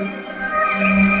Música